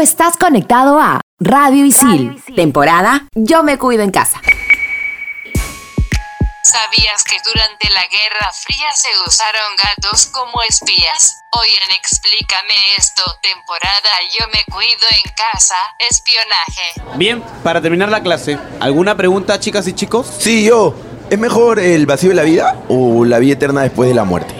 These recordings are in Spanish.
estás conectado a Radio Isil, temporada Yo me cuido en casa. ¿Sabías que durante la Guerra Fría se usaron gatos como espías? Hoy en Explícame esto, temporada Yo me cuido en casa, espionaje. Bien, para terminar la clase, ¿alguna pregunta chicas y chicos? Sí, yo. ¿Es mejor el vacío de la vida o la vida eterna después de la muerte?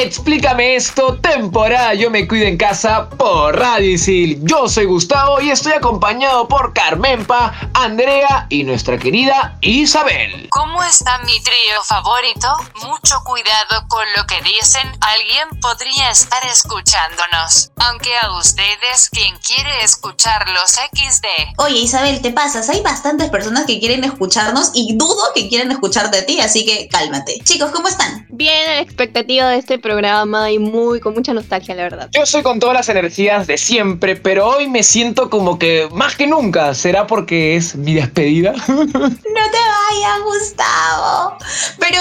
Explícame esto, temporada Yo me cuido en casa por Radio Isil. Yo soy Gustavo y estoy acompañado por Carmenpa, Andrea y nuestra querida Isabel. ¿Cómo está mi trío favorito? Mucho cuidado con lo que dicen. Alguien podría estar escuchándonos. Aunque a ustedes, quien quiere escucharlos XD. Oye, Isabel, te pasas. Hay bastantes personas que quieren escucharnos y dudo que quieran escucharte a ti, así que cálmate. Chicos, ¿cómo están? Bien, a la expectativa de este programa y muy con mucha nostalgia, la verdad. Yo soy con todas las energías de siempre, pero hoy me siento como que más que nunca. ¿Será porque es mi despedida? No te vayas, Gustavo. Pero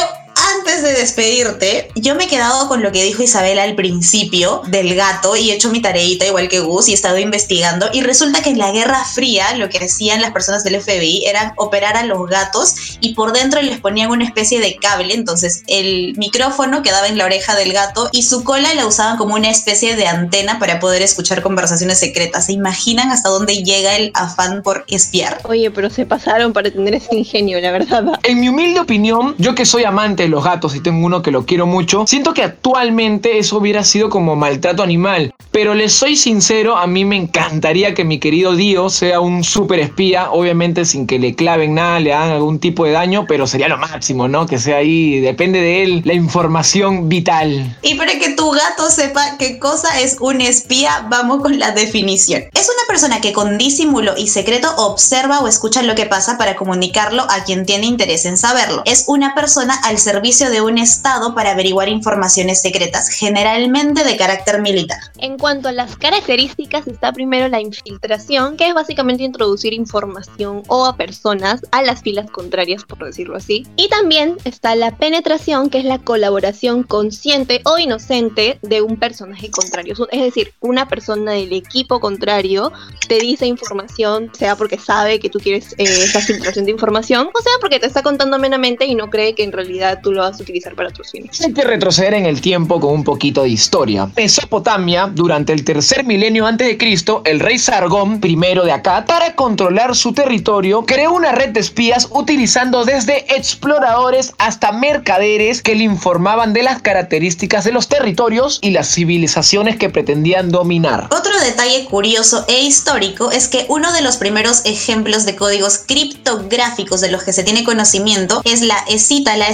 antes de despedirte, yo me he quedado con lo que dijo Isabel al principio del gato y he hecho mi tareita igual que Gus y he estado investigando y resulta que en la Guerra Fría lo que hacían las personas del FBI era operar a los gatos y por dentro les ponían una especie de cable, entonces el micrófono quedaba en la oreja del gato y su cola la usaban como una especie de antena para poder escuchar conversaciones secretas. ¿Se imaginan hasta dónde llega el afán por espiar? Oye, pero se pasaron para tener ese ingenio, la verdad. En mi humilde opinión, yo que soy amante de los gatos y tengo uno que lo quiero mucho, siento que actualmente eso hubiera sido como maltrato animal. Pero les soy sincero, a mí me encantaría que mi querido Dio sea un super espía, obviamente sin que le claven nada, le hagan algún tipo de daño, pero sería lo máximo, ¿no? Que sea ahí, depende de él, la información vital. Y para que tu gato sepa qué cosa es un espía, vamos con la definición. Es una persona que con disimulo y secreto observa o escucha lo que pasa para comunicarlo a quien tiene interés en saberlo. Es una persona al servicio de un Estado para averiguar informaciones secretas, generalmente de carácter militar. En cuanto a las características, está primero la infiltración, que es básicamente introducir información o a personas a las filas contrarias, por decirlo así. Y también está la penetración, que es la colaboración consciente o inocente de un personaje contrario. Es decir, una persona del equipo contrario te dice información, sea porque sabe que tú quieres eh, esa filtración de información, o sea porque te está contando amenamente y no cree que en realidad tú lo vas a utilizar para otros fines. Hay que retroceder en el tiempo con un poquito de historia. Mesopotamia, durante el tercer milenio antes de Cristo, el rey Sargón, primero de acá, para controlar su territorio, creó una red de espías utilizando desde exploradores hasta mercaderes que le informaban de las características de los territorios y las civilizaciones que pretendían dominar. Otro detalle curioso e histórico es que uno de los primeros ejemplos de códigos criptográficos de los que se tiene conocimiento es la escita la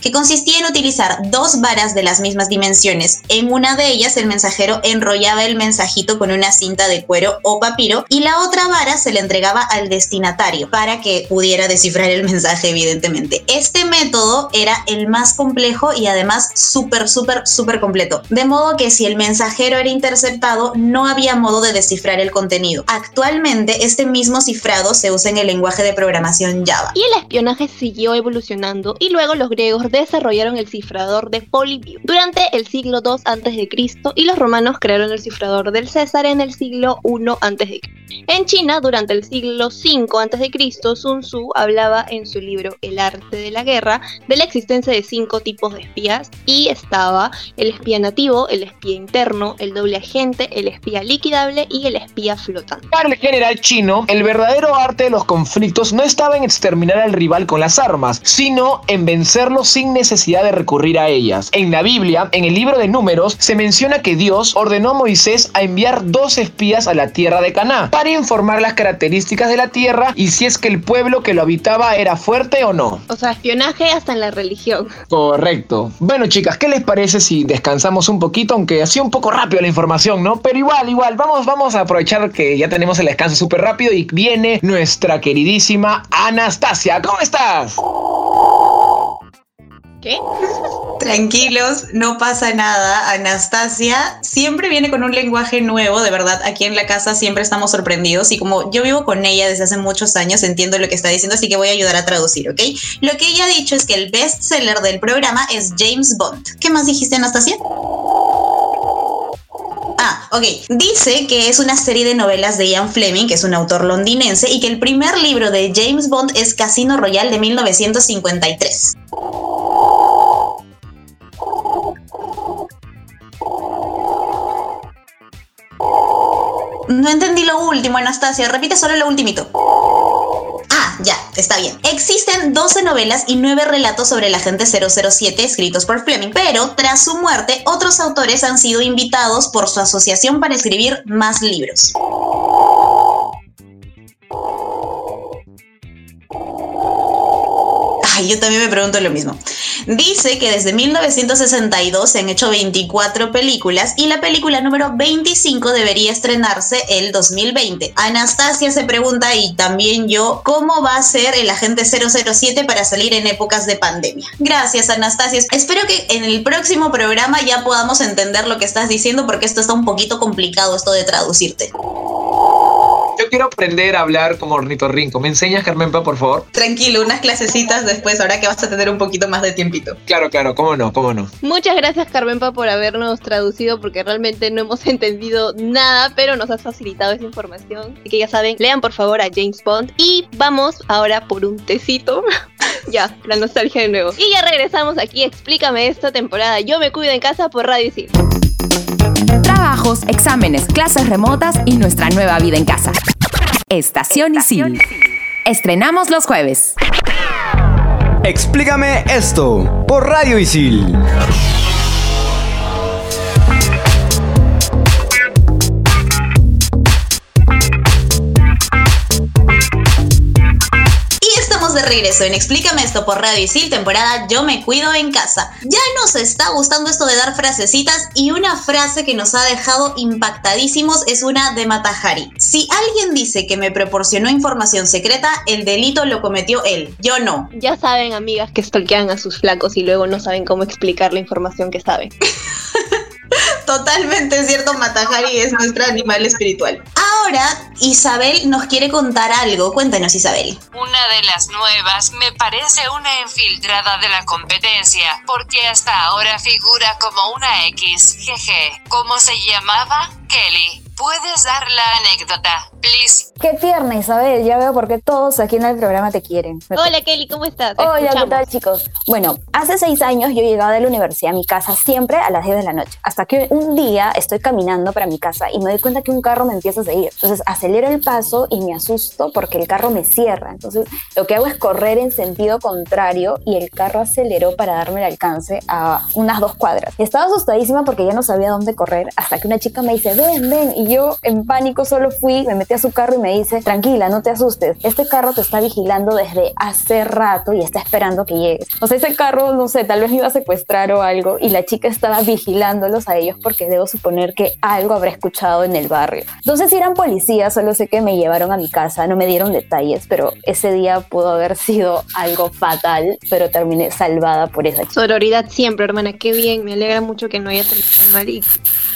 que consistía en utilizar dos varas de las mismas dimensiones. En una de ellas el mensajero enrollaba el mensajito con una cinta de cuero o papiro y la otra vara se le entregaba al destinatario para que pudiera descifrar el mensaje evidentemente. Este método era el más complejo y además súper, súper, súper completo. De modo que si el mensajero era interceptado no había modo de descifrar el contenido. Actualmente este mismo cifrado se usa en el lenguaje de programación Java. Y el espionaje siguió evolucionando y luego los griegos desarrollaron el cifrador de Polybius durante el siglo II a.C. y los romanos crearon el cifrador del César en el siglo I a.C. En China, durante el siglo V a.C., Sun Tzu hablaba en su libro El arte de la guerra de la existencia de cinco tipos de espías y estaba el espía nativo, el espía interno, el doble agente, el espía liquidable y el espía flotante. Para el general chino, el verdadero arte de los conflictos no estaba en exterminar al rival con las armas, sino en vencerlo sin necesidad de recurrir a ellas. En la Biblia, en el libro de Números, se menciona que Dios ordenó a Moisés a enviar dos espías a la tierra de Caná para informar las características de la Tierra y si es que el pueblo que lo habitaba era fuerte o no. O sea, espionaje hasta en la religión. Correcto. Bueno, chicas, ¿qué les parece si descansamos un poquito? Aunque sido un poco rápido la información, ¿no? Pero igual, igual, vamos, vamos a aprovechar que ya tenemos el descanso súper rápido y viene nuestra queridísima Anastasia. ¿Cómo estás? ¿Qué? Tranquilos, no pasa nada. Anastasia siempre viene con un lenguaje nuevo, de verdad. Aquí en la casa siempre estamos sorprendidos y como yo vivo con ella desde hace muchos años, entiendo lo que está diciendo, así que voy a ayudar a traducir, ¿ok? Lo que ella ha dicho es que el bestseller del programa es James Bond. ¿Qué más dijiste, Anastasia? Ah, ok. Dice que es una serie de novelas de Ian Fleming, que es un autor londinense, y que el primer libro de James Bond es Casino Royale de 1953. No entendí lo último, Anastasia. Repite solo lo ultimito. Ah, ya, está bien. Existen 12 novelas y 9 relatos sobre el agente 007 escritos por Fleming, pero tras su muerte, otros autores han sido invitados por su asociación para escribir más libros. Ay, yo también me pregunto lo mismo. Dice que desde 1962 se han hecho 24 películas y la película número 25 debería estrenarse el 2020. Anastasia se pregunta y también yo, ¿cómo va a ser el agente 007 para salir en épocas de pandemia? Gracias, Anastasia. Espero que en el próximo programa ya podamos entender lo que estás diciendo porque esto está un poquito complicado, esto de traducirte. Yo quiero aprender a hablar como ornitorrinco. ¿Me enseñas, Carmenpa, por favor? Tranquilo, unas clasecitas después, ahora que vas a tener un poquito más de tiempito. Claro, claro, cómo no, cómo no. Muchas gracias, Carmenpa, por habernos traducido, porque realmente no hemos entendido nada, pero nos has facilitado esa información. Así que ya saben, lean por favor a James Bond. Y vamos ahora por un tecito. ya, la nostalgia de nuevo. Y ya regresamos aquí, explícame esta temporada. Yo me cuido en casa por Radio Isil. Trabajos, exámenes, clases remotas y nuestra nueva vida en casa. Estación Isil. Estrenamos los jueves. Explícame esto por Radio Isil. Estamos de regreso en Explícame esto por Radio Isil, temporada Yo me cuido en casa. Ya nos está gustando esto de dar frasecitas y una frase que nos ha dejado impactadísimos es una de Matahari. Si alguien dice que me proporcionó información secreta, el delito lo cometió él, yo no. Ya saben, amigas, que stalkean a sus flacos y luego no saben cómo explicar la información que saben. Totalmente cierto, Matahari es nuestro animal espiritual. Ahora, Isabel nos quiere contar algo. Cuéntanos, Isabel. Una de las nuevas me parece una infiltrada de la competencia, porque hasta ahora figura como una X. Jeje. ¿Cómo se llamaba? Kelly. ¿Puedes dar la anécdota, please? Qué tierna, Isabel. Ya veo por qué todos aquí en el programa te quieren. Hola, Kelly, ¿cómo estás? Te Hola, ¿qué escuchamos. tal, chicos? Bueno, hace seis años yo llegaba de la universidad a mi casa siempre a las 10 de la noche. Hasta que un día estoy caminando para mi casa y me doy cuenta que un carro me empieza a seguir. Entonces acelero el paso y me asusto porque el carro me cierra. Entonces lo que hago es correr en sentido contrario y el carro aceleró para darme el alcance a unas dos cuadras. Estaba asustadísima porque ya no sabía dónde correr hasta que una chica me dice, ven, ven. Y yo en pánico solo fui, me metí a su carro y me dice, tranquila, no te asustes. Este carro te está vigilando desde hace rato y está esperando que llegues. O sea, ese carro, no sé, tal vez iba a secuestrar o algo y la chica estaba vigilándolos a ellos porque debo suponer que algo habrá escuchado en el barrio. Entonces, si eran policías, solo sé que me llevaron a mi casa, no me dieron detalles, pero ese día pudo haber sido algo fatal, pero terminé salvada por esa chica. Sororidad siempre, hermana. Qué bien. Me alegra mucho que no haya terminado mal. Y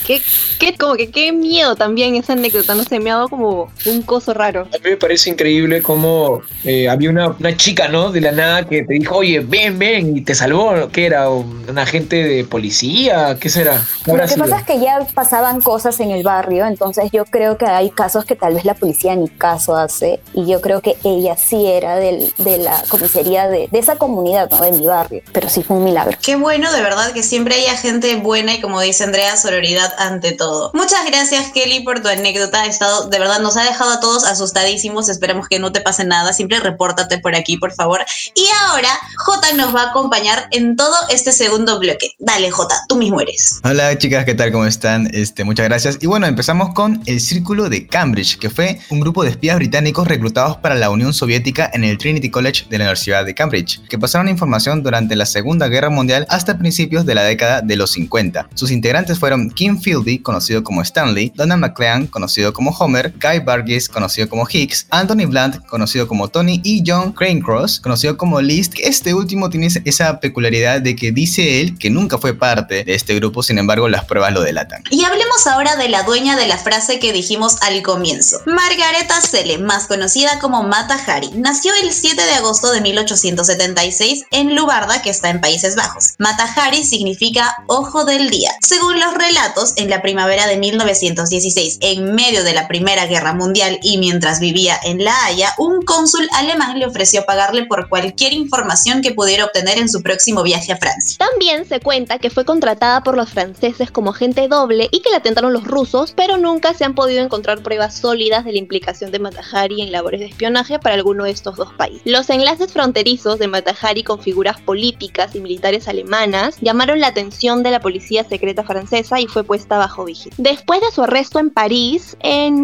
qué, qué, como que qué miedo también esa anécdota. No sé, me ha dado como un coso raro. A mí me parece increíble cómo eh, había una, una chica, ¿no? De la nada que te dijo, oye, ven, ven, y te salvó. ¿Qué era? ¿Un, agente de policía? ¿Qué será? ¿Qué Lo que sido? pasa es que ya pasaban cosas en el barrio, entonces yo creo que hay casos que tal vez la policía ni caso hace, y yo creo que ella sí era del, de la comisaría de, de esa comunidad, ¿no? de mi barrio, pero sí fue un milagro. Qué bueno, de verdad, que siempre haya gente buena y como dice Andrea, sororidad ante todo. Muchas gracias, Kelly, por tu anécdota. Ha estado, de verdad, nos ha dejado a todos asustadísimos. Esperemos que no te pase nada. Siempre repórtate por aquí, por favor. Y ahora, J nos va a acompañar en todo este segundo bloque. Dale, J, tú mismo eres. Hola chicas, ¿qué tal? ¿Cómo están? Este, muchas gracias. Y bueno, empezamos con el Círculo de Cambridge, que fue un grupo de espías británicos reclutados para la Unión Soviética en el Trinity College de la Universidad de Cambridge, que pasaron información durante la Segunda Guerra Mundial hasta principios de la década de los 50. Sus integrantes fueron Kim Fieldy, conocido como Stanley, Donald McLean, conocido como Homer, Guy Burgess, conocido como Hicks, Anthony Blunt, conocido como Tony, y John Cranecross, conocido como List. Este último tiene esa peculiaridad de que dice él que nunca fue parte de este grupo, sin embargo las pruebas lo delatan. Y hablemos ahora de la dueña de la frase que dijimos al comienzo. Margareta Selle, más conocida como Mata Hari, nació el 7 de agosto de 1876 en Lubarda, que está en Países Bajos. Mata Hari significa ojo del día. Según los relatos, en la primavera de 1916, en medio de la Primera Guerra Mundial y mientras vivía en La Haya, un cónsul alemán le ofreció pagarle por cualquier información que pudiera obtener en su próximo viaje a Francia. También se cuenta que fue contratada por los franceses como agente doble y que la atentaron los rusos, pero nunca se han podido encontrar pruebas sólidas de la implicación de Matahari en labores de espionaje para alguno de estos dos países. Los enlaces fronterizos de Matahari con figuras políticas y militares alemanas llamaron la atención de la policía secreta francesa y fue puesta bajo vigilancia. Después de su arresto en París, en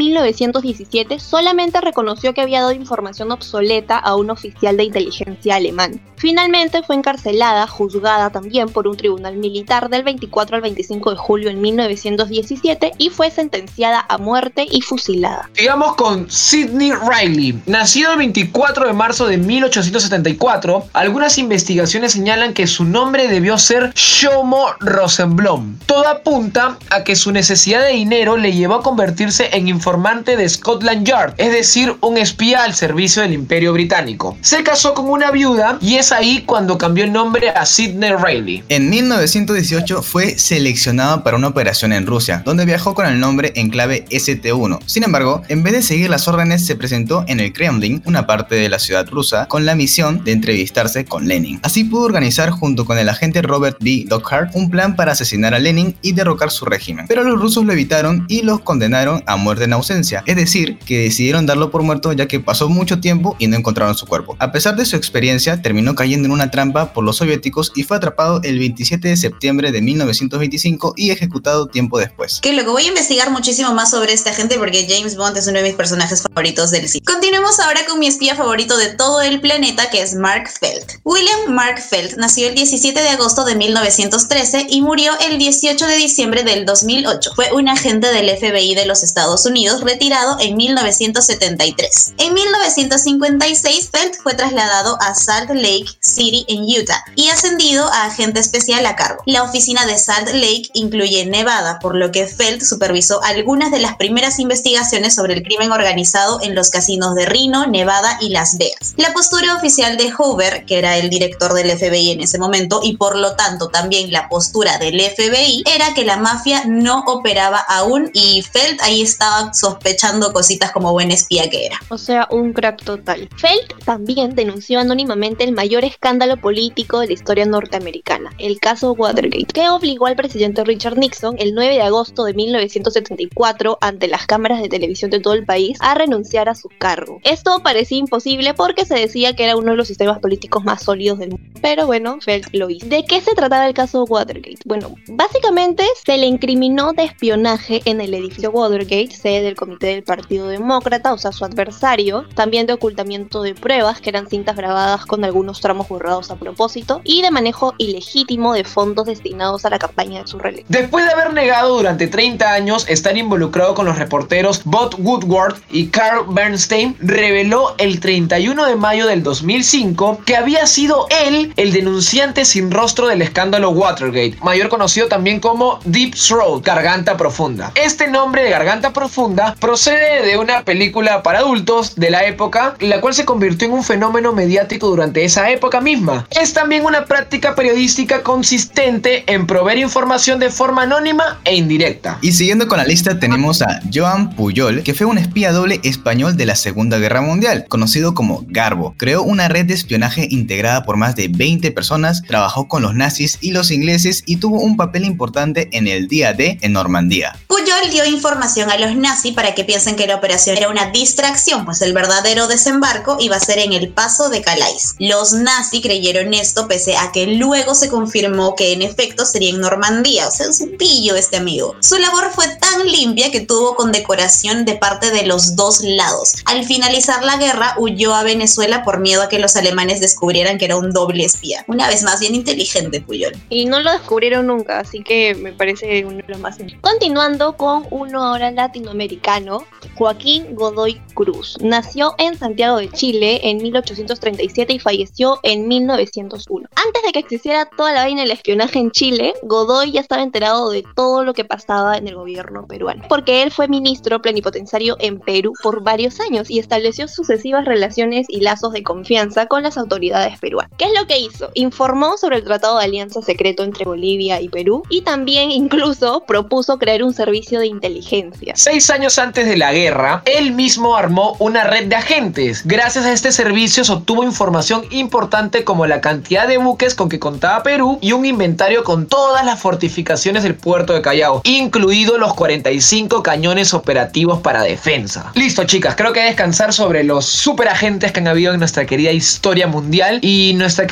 1917, solamente reconoció que había dado información obsoleta a un oficial de inteligencia alemán. Finalmente fue encarcelada, juzgada también por un tribunal militar del 24 al 25 de julio en 1917 y fue sentenciada a muerte y fusilada. Sigamos con Sidney Riley. Nacido el 24 de marzo de 1874, algunas investigaciones señalan que su nombre debió ser Shomo Rosenblom. Todo apunta a que su necesidad de dinero le llevó a convertirse en informante de Scotland Yard, es decir, un espía al servicio del Imperio Británico. Se casó con una viuda y es ahí cuando cambió el nombre a Sidney Riley. En 1918 fue seleccionado para una operación en Rusia, donde viajó con el nombre en clave ST1. Sin embargo, en vez de seguir las órdenes, se presentó en el Kremlin, una parte de la ciudad rusa, con la misión de entrevistarse con Lenin. Así pudo organizar junto con el agente Robert B. Dockhart un plan para asesinar a Lenin y derrocar su régimen. Pero los rusos lo evitaron y los condenaron a muerte en ausencia, decir, que decidieron darlo por muerto ya que pasó mucho tiempo y no encontraron su cuerpo. A pesar de su experiencia, terminó cayendo en una trampa por los soviéticos y fue atrapado el 27 de septiembre de 1925 y ejecutado tiempo después. Que luego voy a investigar muchísimo más sobre esta gente porque James Bond es uno de mis personajes favoritos del cine. Continuemos ahora con mi espía favorito de todo el planeta que es Mark Felt. William Mark Felt nació el 17 de agosto de 1913 y murió el 18 de diciembre del 2008. Fue un agente del FBI de los Estados Unidos retirado en 1973. En 1956 Felt fue trasladado a Salt Lake City en Utah y ascendido a agente especial a cargo. La oficina de Salt Lake incluye Nevada, por lo que Felt supervisó algunas de las primeras investigaciones sobre el crimen organizado en los casinos de Reno, Nevada y Las Vegas. La postura oficial de Hoover, que era el director del FBI en ese momento, y por lo tanto también la postura del FBI, era que la mafia no operaba aún y Felt ahí estaba sospechando cositas como buen espía que era. O sea, un crack total. Felt también denunció anónimamente el mayor escándalo político de la historia norteamericana, el caso Watergate, que obligó al presidente Richard Nixon el 9 de agosto de 1974 ante las cámaras de televisión de todo el país a renunciar a su cargo. Esto parecía imposible porque se decía que era uno de los sistemas políticos más sólidos del mundo. Pero bueno, Felt lo hizo. ¿De qué se trataba el caso Watergate? Bueno, básicamente se le incriminó de espionaje en el edificio Watergate, sede del Comité del Partido Demócrata, o sea, su adversario, también de ocultamiento de pruebas, que eran cintas grabadas con algunos tramos borrados a propósito, y de manejo ilegítimo de fondos destinados a la campaña de su reelección. Después de haber negado durante 30 años estar involucrado con los reporteros Bob Woodward y Carl Bernstein, reveló el 31 de mayo del 2005 que había sido él el denunciante sin rostro del escándalo Watergate, mayor conocido también como Deep Throat, Garganta Profunda. Este nombre de Garganta Profunda procede de una película para adultos de la época, la cual se convirtió en un fenómeno mediático durante esa época misma. Es también una práctica periodística consistente en proveer información de forma anónima e indirecta. Y siguiendo con la lista tenemos a Joan Puyol, que fue un espía doble español de la Segunda Guerra Mundial, conocido como Garbo. Creó una red de espionaje integrada por más de 20 personas, trabajó con los nazis y los ingleses y tuvo un papel importante en el día D en Normandía. Puyol dio información a los nazis para que piensen que la operación era una distracción, pues el verdadero desembarco iba a ser en el paso de Calais. Los nazis creyeron esto pese a que luego se confirmó que en efecto sería en Normandía, o sea, un pillo este amigo. Su labor fue tan limpia que tuvo condecoración de parte de los dos lados. Al finalizar la guerra huyó a Venezuela por miedo a que los alemanes descubrieran que era un doble espía. Una vez más, bien inteligente Puyol. Y no lo descubrieron nunca, así que me parece uno de los más Continuando con uno ahora latinoamericano, Joaquín Godoy Cruz. Nació en Santiago de Chile en 1837 y falleció en 1901. Antes de que existiera toda la vaina del espionaje en Chile, Godoy ya estaba enterado de todo lo que pasaba en el gobierno peruano, porque él fue ministro plenipotenciario en Perú por varios años y estableció sucesivas relaciones y lazos de confianza con las autoridades peruanas. ¿Qué es lo que Informó sobre el Tratado de Alianza Secreto entre Bolivia y Perú y también incluso propuso crear un servicio de inteligencia. Seis años antes de la guerra, él mismo armó una red de agentes. Gracias a este servicio se obtuvo información importante como la cantidad de buques con que contaba Perú y un inventario con todas las fortificaciones del puerto de Callao, incluidos los 45 cañones operativos para defensa. Listo chicas, creo que descansar sobre los superagentes que han habido en nuestra querida historia mundial y nuestra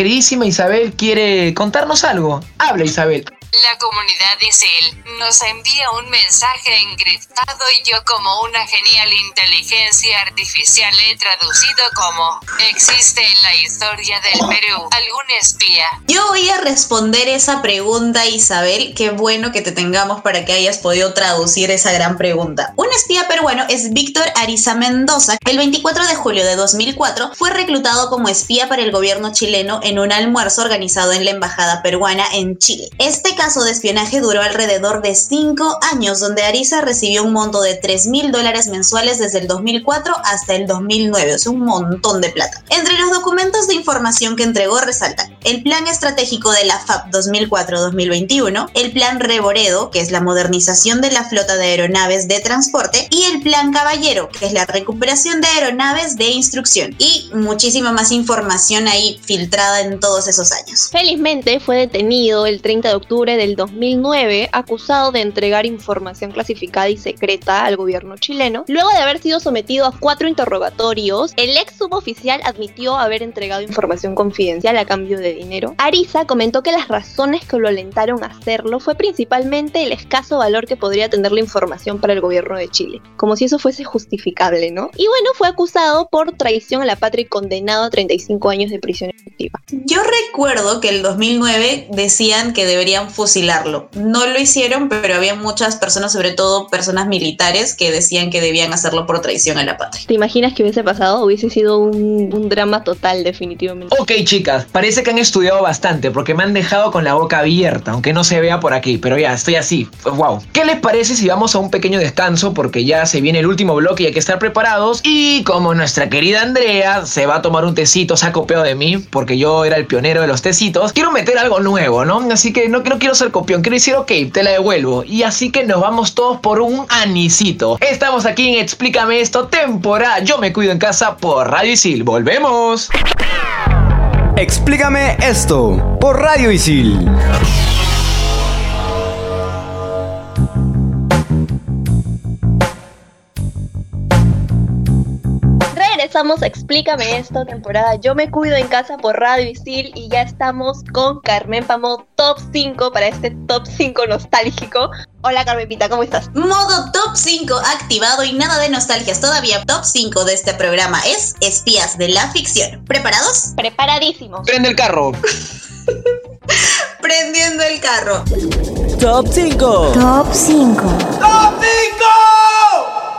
Isabel quiere contarnos algo. Habla Isabel. La comunidad ISIL nos envía un mensaje encriptado y yo como una genial inteligencia artificial he traducido como ¿existe en la historia del Perú algún espía? Yo voy a responder esa pregunta Isabel, qué bueno que te tengamos para que hayas podido traducir esa gran pregunta. Un espía peruano es Víctor Ariza Mendoza. El 24 de julio de 2004 fue reclutado como espía para el gobierno chileno en un almuerzo organizado en la embajada peruana en Chile. Este caso de espionaje duró alrededor de 5 años, donde Ariza recibió un monto de 3 mil dólares mensuales desde el 2004 hasta el 2009, o sea, un montón de plata. Entre los documentos de información que entregó resaltan el Plan Estratégico de la FAP 2004-2021, el Plan Reboredo, que es la modernización de la flota de aeronaves de transporte, y el Plan Caballero, que es la recuperación de aeronaves de instrucción, y muchísima más información ahí filtrada en todos esos años. Felizmente fue detenido el 30 de octubre del 2009 acusado de entregar información clasificada y secreta al gobierno chileno. Luego de haber sido sometido a cuatro interrogatorios, el ex suboficial admitió haber entregado información confidencial a cambio de dinero. Ariza comentó que las razones que lo alentaron a hacerlo fue principalmente el escaso valor que podría tener la información para el gobierno de Chile, como si eso fuese justificable, ¿no? Y bueno, fue acusado por traición a la patria y condenado a 35 años de prisión efectiva. Yo recuerdo que el 2009 decían que deberían fusilarlo. No lo hicieron, pero había muchas personas, sobre todo personas militares, que decían que debían hacerlo por traición a la patria. ¿Te imaginas que hubiese pasado? Hubiese sido un, un drama total, definitivamente. Ok, chicas, parece que han estudiado bastante porque me han dejado con la boca abierta, aunque no se vea por aquí, pero ya estoy así. Wow. ¿Qué les parece si vamos a un pequeño descanso? Porque ya se viene el último bloque y hay que estar preparados. Y como nuestra querida Andrea se va a tomar un tecito, se ha copiado de mí, porque yo era el pionero de los tecitos, quiero meter algo nuevo, ¿no? Así que no, no quiero ser copión, quiero decir, ok, te la devuelvo. Y así que nos vamos todos por un anisito. Estamos aquí en Explícame esto, temporada Yo me cuido en casa por Radio Isil. ¡Volvemos! Explícame esto por Radio Isil. Regresamos, explícame esto, temporada Yo me cuido en casa por Radio Isil y ya estamos con Carmen Pamo Top 5 para este Top 5 nostálgico. Hola Carmenpita, ¿cómo estás? Modo Top 5 activado y nada de nostalgias todavía. Top 5 de este programa es Espías de la Ficción. ¿Preparados? Preparadísimos. Prende el carro. Prendiendo el carro. Top 5. Top 5. ¡Top 5!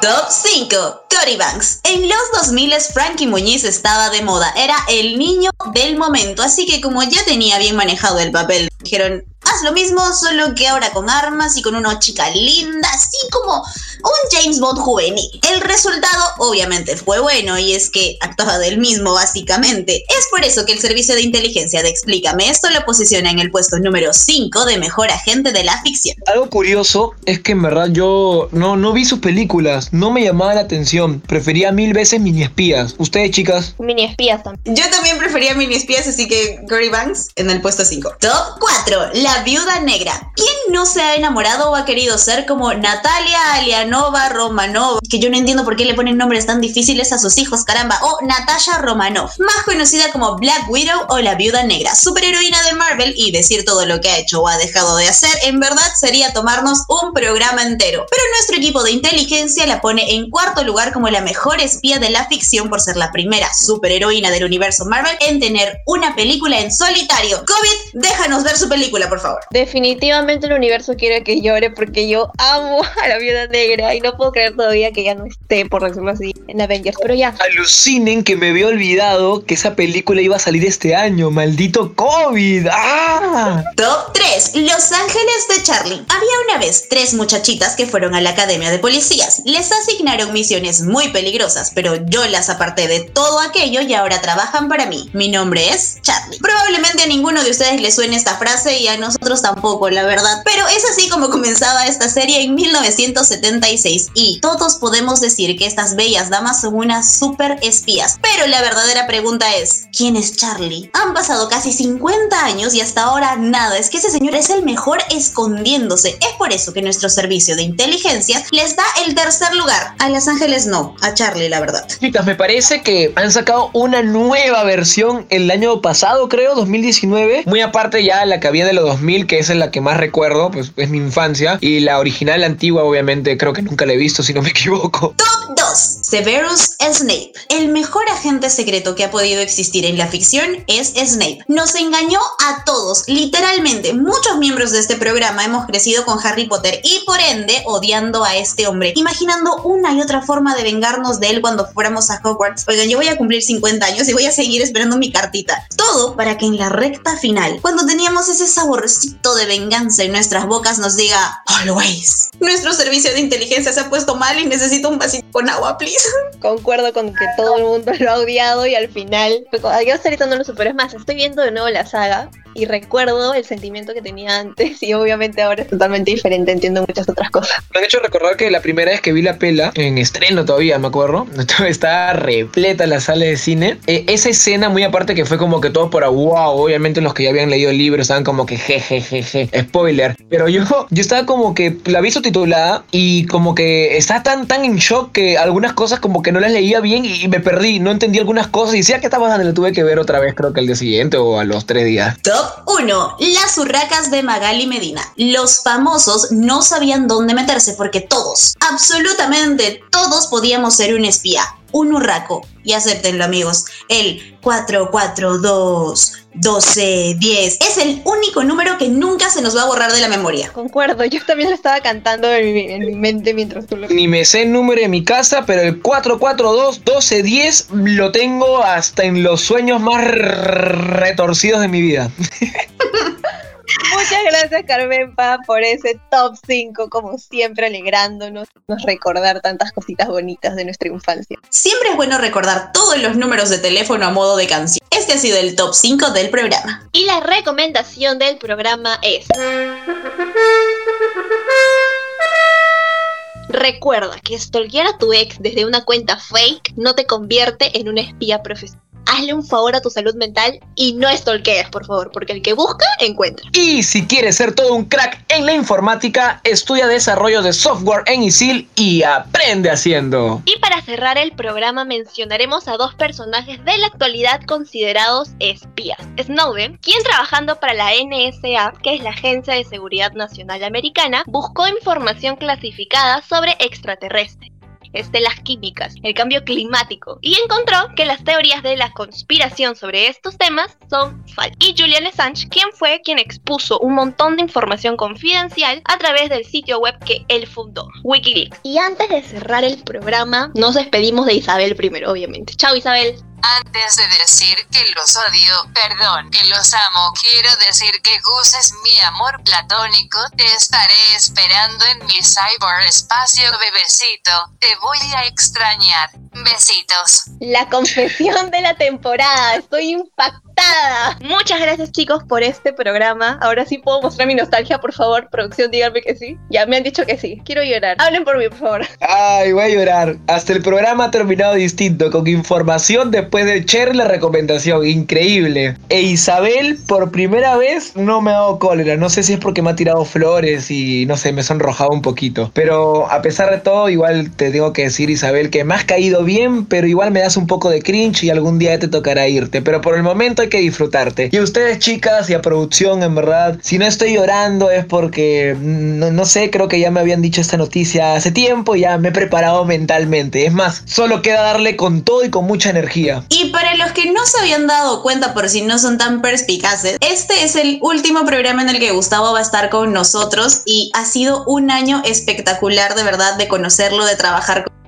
Top 5. Cory Banks. En los 2000 Frankie Muñiz estaba de moda. Era el niño del momento. Así que como ya tenía bien manejado el papel, dijeron, haz lo mismo, solo que ahora con armas y con una chica linda, así como un James Bond juvenil. El resultado obviamente fue bueno y es que actuaba del mismo básicamente. Es por eso que el servicio de inteligencia de Explícame esto lo posiciona en el puesto número 5 de mejor agente de la ficción. Algo curioso es que en verdad yo no, no vi sus películas, no me llamaba la atención. Prefería mil veces mini espías. ¿Ustedes, chicas? Mini espías también. Yo también prefería mini espías, así que Gory Banks en el puesto 5. Top 4. La viuda negra. ¿Quién no se ha enamorado o ha querido ser como Natalia Alianova Romanov? Que yo no entiendo por qué le ponen nombres tan difíciles a sus hijos, caramba. O Natasha Romanov, más conocida como Black Widow o la viuda negra, superheroína de Marvel y decir todo lo que ha hecho o ha dejado de hacer, en verdad sería tomarnos un programa entero. Pero nuestro equipo de inteligencia la pone en cuarto lugar como la mejor espía de la ficción por ser la primera superheroína del universo Marvel en tener una película en solitario. COVID, déjanos ver su película, por favor. Definitivamente el universo quiere que llore porque yo amo a la viuda negra y no puedo creer todavía que ya no esté, por decirlo así, en Avengers. Pero ya. Alucinen que me había olvidado que esa película iba a salir este año. Maldito COVID. ¡Ah! Top 3. Los Ángeles de Charlie. Había una vez tres muchachitas que fueron a la academia de policías. Les asignaron misiones muy peligrosas, pero yo las aparté de todo aquello y ahora trabajan para mí. Mi nombre es Charlie. Probablemente a ninguno de ustedes le suene esta frase y a nosotros tampoco, la verdad. Pero es así como comenzaba esta serie en 1976 y todos podemos decir que estas bellas damas son unas super espías. Pero la verdadera pregunta es, ¿quién es Charlie? Han pasado casi 50 años y hasta ahora nada. Es que ese señor es el mejor escondiéndose. Es por eso que nuestro servicio de inteligencia les da el tercer lugar. A Los Ángeles no, a Charlie la verdad. Chicas, me parece que han sacado una nueva versión el año pasado, creo, 2019. Muy aparte ya la que había de los 2000, que esa es la que más recuerdo, pues es mi infancia. Y la original, la antigua, obviamente, creo que nunca la he visto, si no me equivoco. 2. Severus Snape. El mejor agente secreto que ha podido existir en la ficción es Snape. Nos engañó a todos, literalmente. Muchos miembros de este programa hemos crecido con Harry Potter y por ende odiando a este hombre, imaginando una y otra forma de vengarnos de él cuando fuéramos a Hogwarts. Oigan, yo voy a cumplir 50 años y voy a seguir esperando mi cartita. Todo para que en la recta final, cuando teníamos ese saborcito de venganza en nuestras bocas, nos diga always. Nuestro servicio de inteligencia se ha puesto mal y necesito un vasito con agua, please. Concuerdo con que todo el mundo lo ha odiado y al final. Yo ahorita no lo supero. Es más, estoy viendo de nuevo la saga y recuerdo el sentimiento que tenía antes y obviamente ahora es totalmente diferente, entiendo muchas otras cosas. Me han hecho recordar que la primera vez que vi la pela, en estreno todavía, me acuerdo, estaba repleta la sala de cine. Eh, esa escena, muy aparte que fue como que todo por wow, obviamente los que ya habían leído el libro estaban como que jejejeje, spoiler. Pero yo, yo estaba como que la vi subtitulada y como que estaba tan, tan en shock que algunas cosas como que no las leía bien y, me perdí, no entendí algunas cosas y decía que estaba pasando, lo tuve que ver otra vez creo que al día siguiente o a los tres días. Top 1. Las urracas de Magali Medina. Los famosos no sabían dónde meterse porque todos, absolutamente todos podíamos ser un espía, un urraco. Y acéptenlo amigos, el 442 12 10 es el único número que nunca se nos va a borrar de la memoria. Concuerdo, yo también lo estaba cantando en mi, en mi mente mientras tú lo... Ni me sé el número de mi casa, pero el 442 12 10 lo tengo hasta en los sueños más retorcidos de mi vida. Muchas gracias Carmenpa por ese top 5, como siempre alegrándonos, nos recordar tantas cositas bonitas de nuestra infancia. Siempre es bueno recordar todos los números de teléfono a modo de canción. Este ha sido el top 5 del programa. Y la recomendación del programa es... Recuerda que stalkear a tu ex desde una cuenta fake no te convierte en una espía profesional hazle un favor a tu salud mental y no estolquees, por favor, porque el que busca, encuentra. Y si quieres ser todo un crack en la informática, estudia desarrollo de software en ISIL y aprende haciendo. Y para cerrar el programa mencionaremos a dos personajes de la actualidad considerados espías. Snowden, quien trabajando para la NSA, que es la Agencia de Seguridad Nacional Americana, buscó información clasificada sobre extraterrestres de las químicas, el cambio climático, y encontró que las teorías de la conspiración sobre estos temas son falsas. Y Julian Assange, quien fue quien expuso un montón de información confidencial a través del sitio web que él fundó, Wikileaks. Y antes de cerrar el programa, nos despedimos de Isabel primero, obviamente. Chao Isabel. Antes de decir que los odio, perdón, que los amo, quiero decir que Gus es mi amor platónico. Te estaré esperando en mi cyberespacio, bebecito. Te voy a extrañar. Besitos. La confesión de la temporada. Estoy impactada. Muchas gracias chicos por este programa. Ahora sí puedo mostrar mi nostalgia, por favor. Producción, díganme que sí. Ya me han dicho que sí. Quiero llorar. Hablen por mí, por favor. Ay, voy a llorar. Hasta el programa ha terminado distinto, con información después de Cher la recomendación. Increíble. E Isabel, por primera vez, no me ha dado cólera. No sé si es porque me ha tirado flores y no sé, me he sonrojado un poquito. Pero a pesar de todo, igual te tengo que decir, Isabel, que me has caído bien, pero igual me das un poco de cringe y algún día te tocará irte. Pero por el momento hay que disfrutarte. Y a ustedes, chicas, y a producción, en verdad, si no estoy llorando es porque, mm, no, no sé, creo que ya me habían dicho esta noticia hace tiempo, ya me he preparado mentalmente. Es más, solo queda darle con todo y con mucha energía. Y para los que no se habían dado cuenta, por si no son tan perspicaces, este es el último programa en el que Gustavo va a estar con nosotros y ha sido un año espectacular de verdad de conocerlo, de trabajar con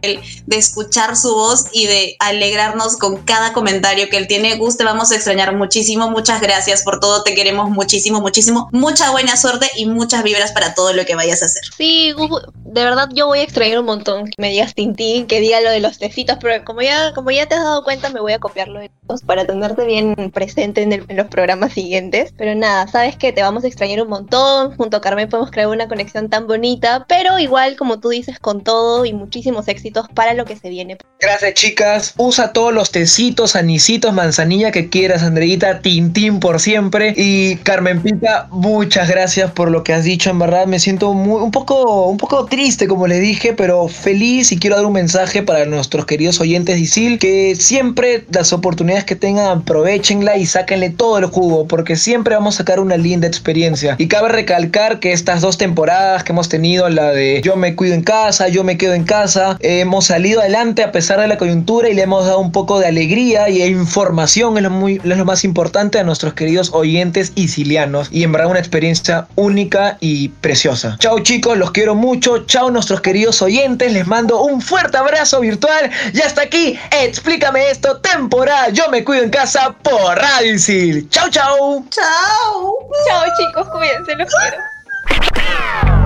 de escuchar su voz y de alegrarnos con cada comentario que él tiene. Gus, te vamos a extrañar muchísimo. Muchas gracias por todo. Te queremos muchísimo, muchísimo. Mucha buena suerte y muchas vibras para todo lo que vayas a hacer. Sí, de verdad yo voy a extrañar un montón que me digas Tintín, que diga lo de los tecitos, pero como ya, como ya te has dado cuenta, me voy a copiarlo de todos para tenerte bien presente en, en los programas siguientes. Pero nada, sabes que te vamos a extrañar un montón. Junto a Carmen podemos crear una conexión tan bonita, pero igual, como tú dices, con todo y muchísimos éxitos para lo que se viene. Gracias, chicas. Usa todos los tecitos, anisitos, manzanilla que quieras, Andreita. Tintín por siempre. Y Carmen Pita, muchas gracias por lo que has dicho. En verdad, me siento muy, un, poco, un poco triste, como les dije, pero feliz y quiero dar un mensaje para nuestros queridos oyentes de ISIL que siempre las oportunidades que tengan, aprovechenla y sáquenle todo el jugo, porque siempre vamos a sacar una linda experiencia. Y cabe recalcar que estas dos temporadas que hemos tenido, la de Yo me cuido en casa, Yo me quedo en casa, eh, hemos salido adelante a pesar de la coyuntura y le hemos dado un poco de alegría y información, es lo, muy, es lo más importante a nuestros queridos oyentes isilianos. Y en verdad una experiencia única y preciosa. Chao chicos, los quiero mucho. Chao nuestros queridos oyentes, les mando un fuerte abrazo virtual. Y hasta aquí, explícame esto, temporada Yo me cuido en casa por Radio Isil. Chao, chao. Chao. Chao chicos, cuídense, los quiero.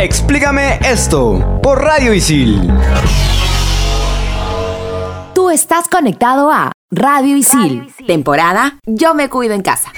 Explícame esto por Radio Isil. Tú estás conectado a Radio Isil, temporada Yo me cuido en casa.